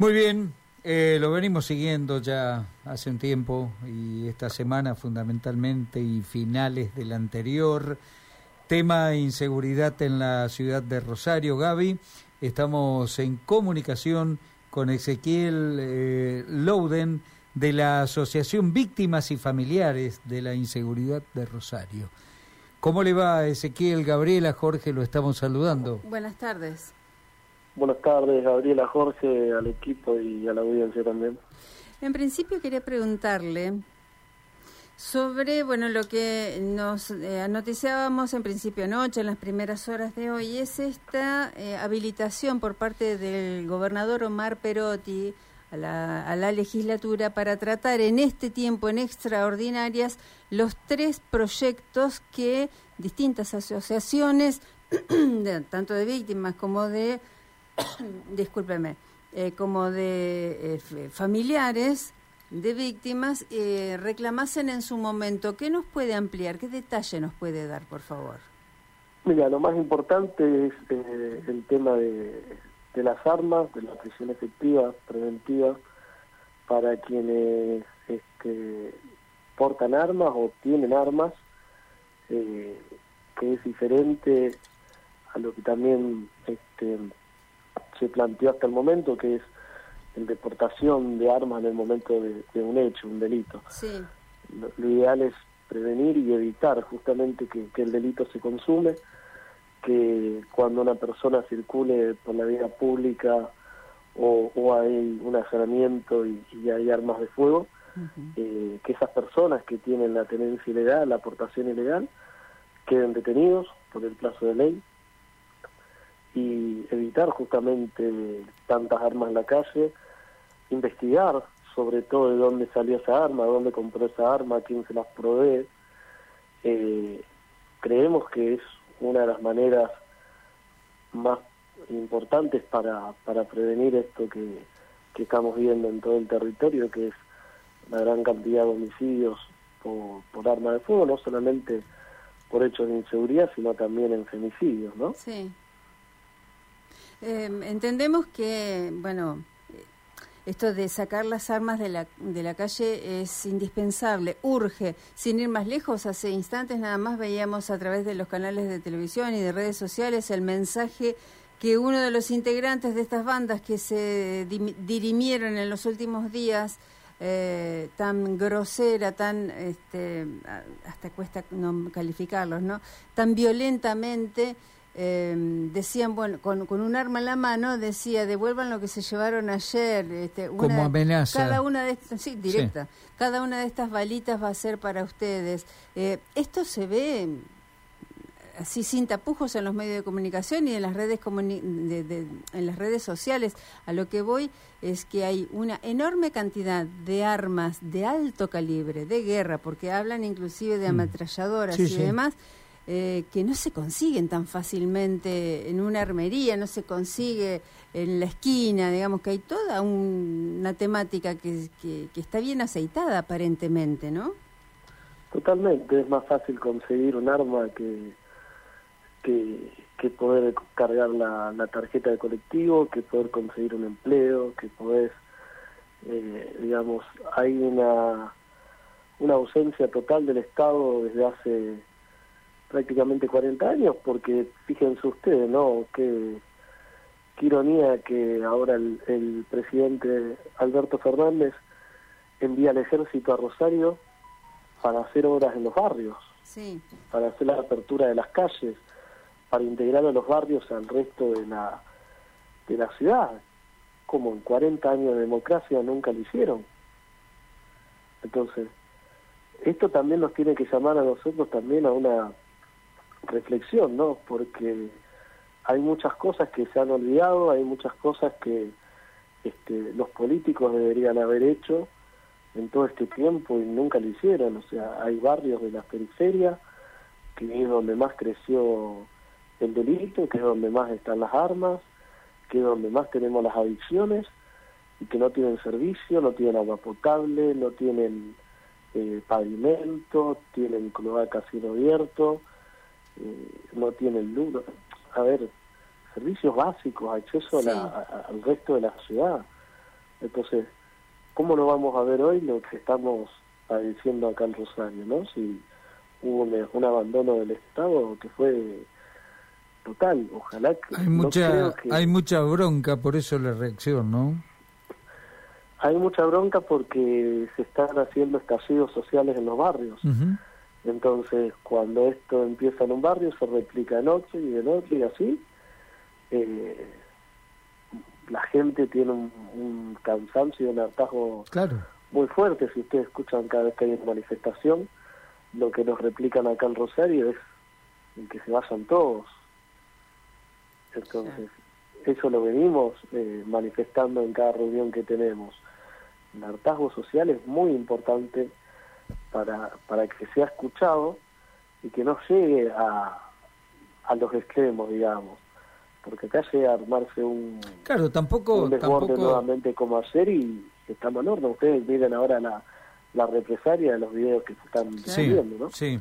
Muy bien, eh, lo venimos siguiendo ya hace un tiempo y esta semana fundamentalmente y finales del anterior. Tema inseguridad en la ciudad de Rosario, Gaby. Estamos en comunicación con Ezequiel eh, Louden de la Asociación Víctimas y Familiares de la Inseguridad de Rosario. ¿Cómo le va Ezequiel, Gabriela, Jorge? Lo estamos saludando. Buenas tardes. Buenas tardes, Gabriela, Jorge, al equipo y a la audiencia también. En principio quería preguntarle sobre, bueno, lo que nos eh, en principio anoche, en las primeras horas de hoy, es esta eh, habilitación por parte del gobernador Omar Perotti a la, a la legislatura para tratar en este tiempo, en extraordinarias, los tres proyectos que distintas asociaciones, tanto de víctimas como de discúlpeme, eh, como de eh, familiares de víctimas eh, reclamasen en su momento. ¿Qué nos puede ampliar? ¿Qué detalle nos puede dar, por favor? Mira, lo más importante es el tema de, las armas, de la prisión efectiva, preventiva, para quienes este, portan armas o tienen armas, que es diferente a lo que también este, se planteó hasta el momento, que es el deportación de armas en el momento de, un hecho, un delito. Lo, ideal es prevenir y evitar justamente que, el delito se consume, que cuando una persona circule por la vía pública o, hay un allanamiento y, hay armas de fuego, eh, que esas personas que tienen la tenencia ilegal, la aportación ilegal, queden detenidos por el plazo de ley y evitar justamente tantas armas en la calle, investigar sobre todo de dónde salió esa arma, dónde compró esa arma, quién se las provee. Eh, creemos que es una de las maneras más importantes para, para prevenir esto que, que estamos viendo en todo el territorio, que es la gran cantidad de homicidios por, por arma de fuego, no solamente por hechos de inseguridad, sino también en femicidios, ¿no? Sí. Em, entendemos que, bueno, esto de sacar las armas de la, de la calle es indispensable, urge. Sin ir más lejos, hace instantes nada más veíamos a través de los canales de televisión y de redes sociales el mensaje que uno de los integrantes de estas bandas que se dirimieron en los últimos días, eh, tan grosera, tan, este, hasta cuesta no calificarlos, ¿no? Tan violentamente eh, decían, bueno, con, con, un arma en la mano, decía, devuelvan lo que se llevaron ayer. Este, una, Como amenaza. Cada una de estas, sí, directa. Cada una de estas balitas va a ser para ustedes. Eh, esto se ve así sin tapujos en los medios de comunicación y en las redes en las redes sociales. A lo que voy es que hay una enorme cantidad de armas de alto calibre, de guerra, porque hablan inclusive de mm. ametralladoras y demás eh, que no se consiguen tan fácilmente en una armería, no se consigue en la esquina, digamos que hay toda una temática que, que, está bien aceitada aparentemente, ¿no? Totalmente, es más fácil conseguir un arma que, que, poder cargar la, tarjeta de colectivo, que poder conseguir un empleo, que poder, eh, digamos, hay una, una ausencia total del Estado desde hace prácticamente 40 años, porque fíjense ustedes, ¿no? Qué, qué ironía que ahora el, presidente Alberto Fernández envía al ejército a Rosario para hacer obras en los barrios, sí. para hacer la apertura de las calles, para integrar a los barrios al resto de la, de la ciudad, como en 40 años de democracia nunca lo hicieron. Entonces, esto también nos tiene que llamar a nosotros también a una reflexión, ¿no? Porque hay muchas cosas que se han olvidado, hay muchas cosas que este, los políticos deberían haber hecho en todo este tiempo y nunca lo hicieron. O sea, hay barrios de la periferia que es donde más creció el delito, que es donde más están las armas, que es donde más tenemos las adicciones y que no tienen servicio, no tienen agua potable, no tienen eh, pavimento, tienen cloacas sin abierto, eh, no tienen luz. A ver, servicios básicos, acceso al resto de la ciudad. Entonces, ¿cómo no vamos a ver hoy lo que estamos padeciendo acá en Rosario, ¿no? Si hubo un, abandono del Estado que fue total, ojalá que... Hay mucha, hay mucha bronca, por eso la reacción, ¿no? Hay mucha bronca porque se están haciendo estallidos sociales en los barrios. Entonces, cuando esto empieza en un barrio, se replica de noche y de noche y así. Eh, la gente tiene un, cansancio y un hartazgo claro. muy fuerte. Si ustedes escuchan cada vez que hay una manifestación, lo que nos replican acá en Rosario es que se vayan todos. Entonces, eso lo venimos eh, manifestando en cada reunión que tenemos. El hartazgo social es muy importante para, para que sea escuchado y que no llegue a, a los extremos, digamos. Porque acá llega a armarse un, claro, tampoco, desborde nuevamente como hacer y estamos en orden. Ustedes miren ahora la, la represalia de los videos que se están viendo, ¿no? Sí,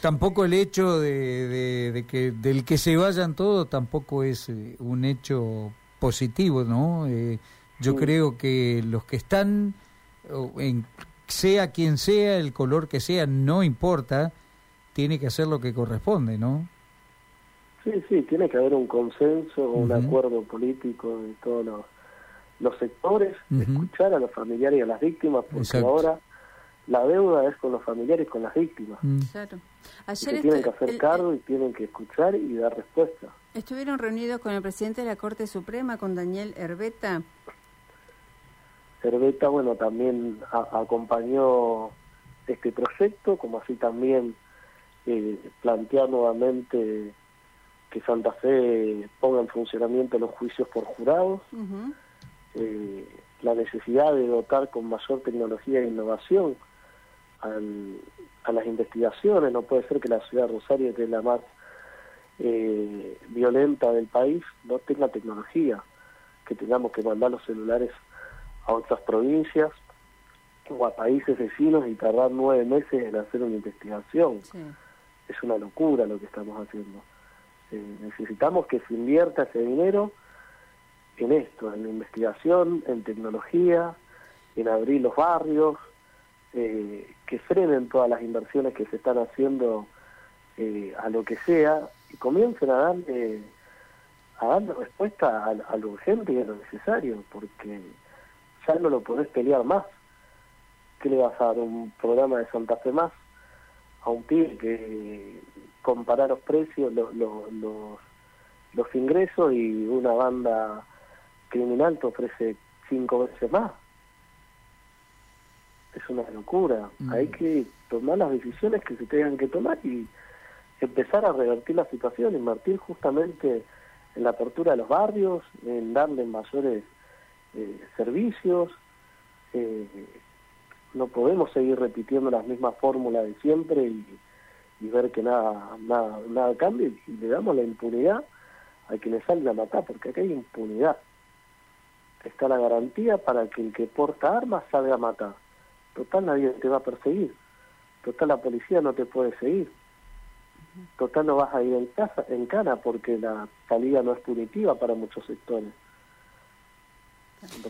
Tampoco el hecho de, de, que del que se vayan todos tampoco es eh, un hecho positivo, ¿no? Eh, yo creo que los que están, en, sea quien sea, el color que sea, no importa, tiene que hacer lo que corresponde, ¿no? Sí, sí, tiene que haber un consenso, un acuerdo político de todos los, los sectores, escuchar a los familiares y a las víctimas, porque ahora la deuda es con los familiares y con las víctimas. Mm. Claro. Ayer tienen que hacer cargo y tienen que escuchar y dar respuesta. ¿Estuvieron reunidos con el presidente de la Corte Suprema, con Daniel Herbeta? Herbeta, bueno, también acompañó este proyecto, como así también eh, plantear nuevamente que Santa Fe ponga en funcionamiento los juicios por jurados, eh, la necesidad de dotar con mayor tecnología e innovación a las investigaciones, no puede ser que la ciudad de Rosario, que es la más eh, violenta del país, no tenga tecnología, que tengamos que mandar los celulares a otras provincias o a países vecinos y tardar nueve meses en hacer una investigación. Es una locura lo que estamos haciendo. Eh, necesitamos que se invierta ese dinero en esto, en la investigación, en tecnología, en abrir los barrios, eh, que frenen todas las inversiones que se están haciendo eh, a lo que sea y comiencen a darle, a darle respuesta a, a lo urgente y a lo necesario, porque ya no lo podés pelear más. ¿Qué le vas a dar un programa de Santa Fe más a un pibe que compara los precios, los, los, los, ingresos y una banda criminal te ofrece cinco veces más? Es una locura. Mm. Hay que tomar las decisiones que se tengan que tomar y empezar a revertir la situación, invertir justamente en la apertura de los barrios, en darle mayores eh, servicios. Eh, no podemos seguir repitiendo las mismas fórmulas de siempre y, ver que nada, nada, nada cambie y le damos la impunidad a quienes salen a matar, porque acá hay impunidad. Está la garantía para que el que porta armas salga a matar. Total, nadie te va a perseguir. Total, la policía no te puede seguir. Total, no vas a ir en, casa, en cana porque la salida no es punitiva para muchos sectores.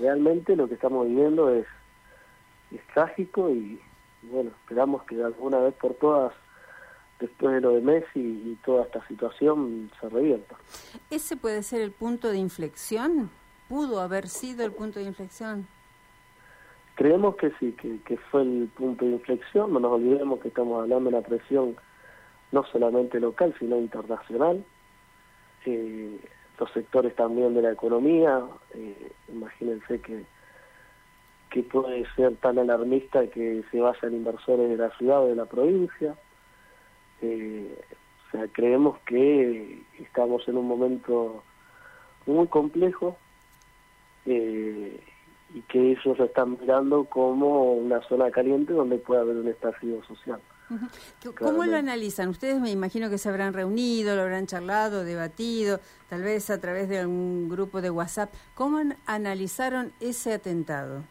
Realmente lo que estamos viviendo es, es trágico y, bueno, esperamos que alguna vez por todas después de lo de Messi y toda esta situación se revierta. ¿Ese puede ser el punto de inflexión? ¿Pudo haber sido el punto de inflexión? Creemos que sí, que, que fue el punto de inflexión. No nos olvidemos que estamos hablando de una presión no solamente local, sino internacional. Eh, los sectores también de la economía. Eh, imagínense que, que puede ser tan alarmista que se vayan inversores de la ciudad o de la provincia. Eh, o sea, creemos que estamos en un momento muy complejo eh, y que ellos están mirando como una zona caliente donde puede haber un estallido social. ¿Cómo lo analizan? Ustedes me imagino que se habrán reunido, lo habrán charlado, debatido, tal vez a través de algún grupo de WhatsApp. ¿Cómo analizaron ese atentado?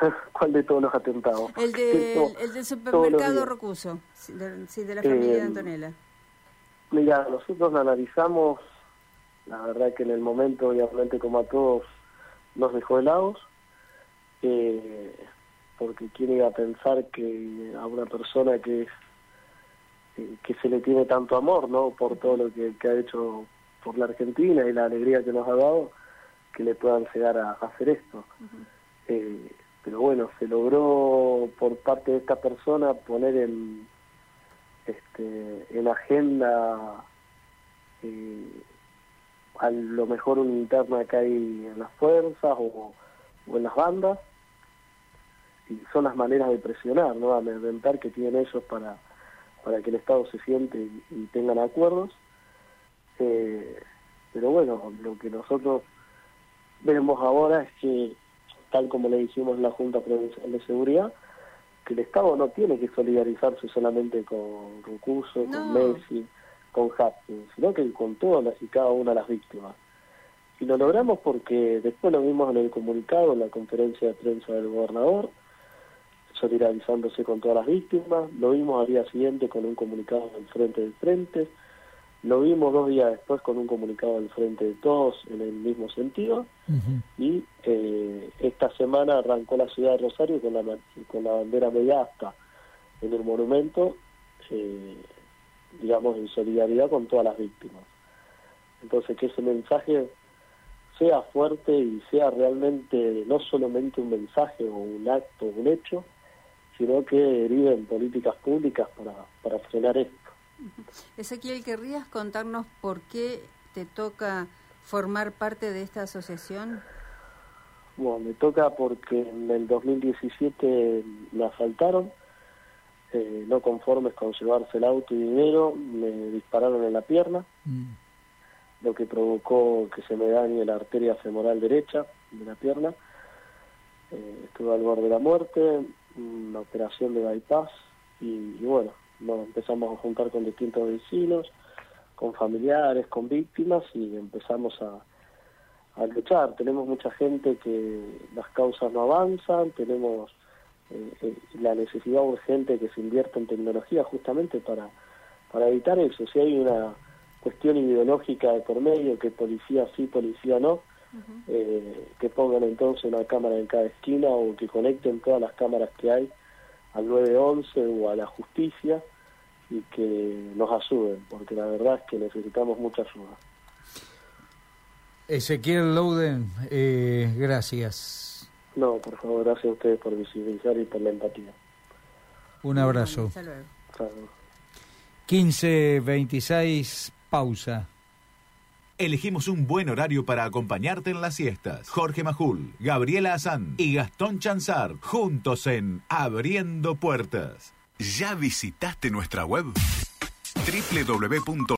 ¿Cuál de todos los atentados? El, del supermercado Rocuso, sí, de, la familia de eh, Antonella. Mira, nosotros lo analizamos La verdad que en el momento, obviamente, como a todos, nos dejó helados, eh, porque quién iba a pensar que a una persona que que se le tiene tanto amor, ¿no? Por todo lo que, ha hecho por la Argentina y la alegría que nos ha dado, que le puedan llegar a, hacer esto. eh, pero bueno, se logró por parte de esta persona poner en, este, en agenda eh, a lo mejor una interna que hay en las fuerzas o, en las bandas y son las maneras de presionar, ¿no? A que tienen ellos para, para que el Estado se siente y, tengan acuerdos. Eh, pero bueno, lo que nosotros vemos ahora es que, tal como le dijimos en la Junta Provincial de Seguridad, que el Estado no tiene que solidarizarse solamente con Rucuso, con Messi, con Hapkins, sino que con todas y cada una de las víctimas. Y lo logramos porque después lo vimos en el comunicado, en la conferencia de prensa del gobernador, solidarizándose con todas las víctimas, lo vimos al día siguiente con un comunicado del Frente del Frente, lo vimos dos días después con un comunicado del Frente de Todos en el mismo sentido, y eh, esta semana arrancó la ciudad de Rosario con la, con la bandera media hasta en el monumento, eh, digamos, en solidaridad con todas las víctimas. Entonces, que ese mensaje sea fuerte y sea realmente no solamente un mensaje o un acto, un hecho, sino que deriven políticas públicas para, para frenar esto. Ezequiel, ¿querrías contarnos por qué te toca formar parte de esta asociación? Bueno, me toca porque en el 2017 me asaltaron, eh, no conformes con llevarse el auto y dinero, me dispararon en la pierna, mm. lo que provocó que se me dañe la arteria femoral derecha de la pierna. Eh, estuve al borde de la muerte, una operación de bypass y, bueno, nos empezamos a juntar con distintos vecinos, con familiares, con víctimas y empezamos a, luchar. Tenemos mucha gente que las causas no avanzan, tenemos eh, eh, la necesidad urgente que se invierta en tecnología justamente para, para evitar eso. Si hay una cuestión ideológica de por medio, que policía sí, policía no, eh, que pongan entonces una cámara en cada esquina o que conecten todas las cámaras que hay al 911 o a la justicia y que nos ayuden, porque la verdad es que necesitamos mucha ayuda. Ezequiel Louden, eh, gracias. No, por favor, gracias a ustedes por visibilizar y por la empatía. Un abrazo. 15.26, pausa. Elegimos un buen horario para acompañarte en las siestas. Jorge Majul, Gabriela Azán y Gastón Chanzar, juntos en Abriendo Puertas. ¿Ya visitaste nuestra web? www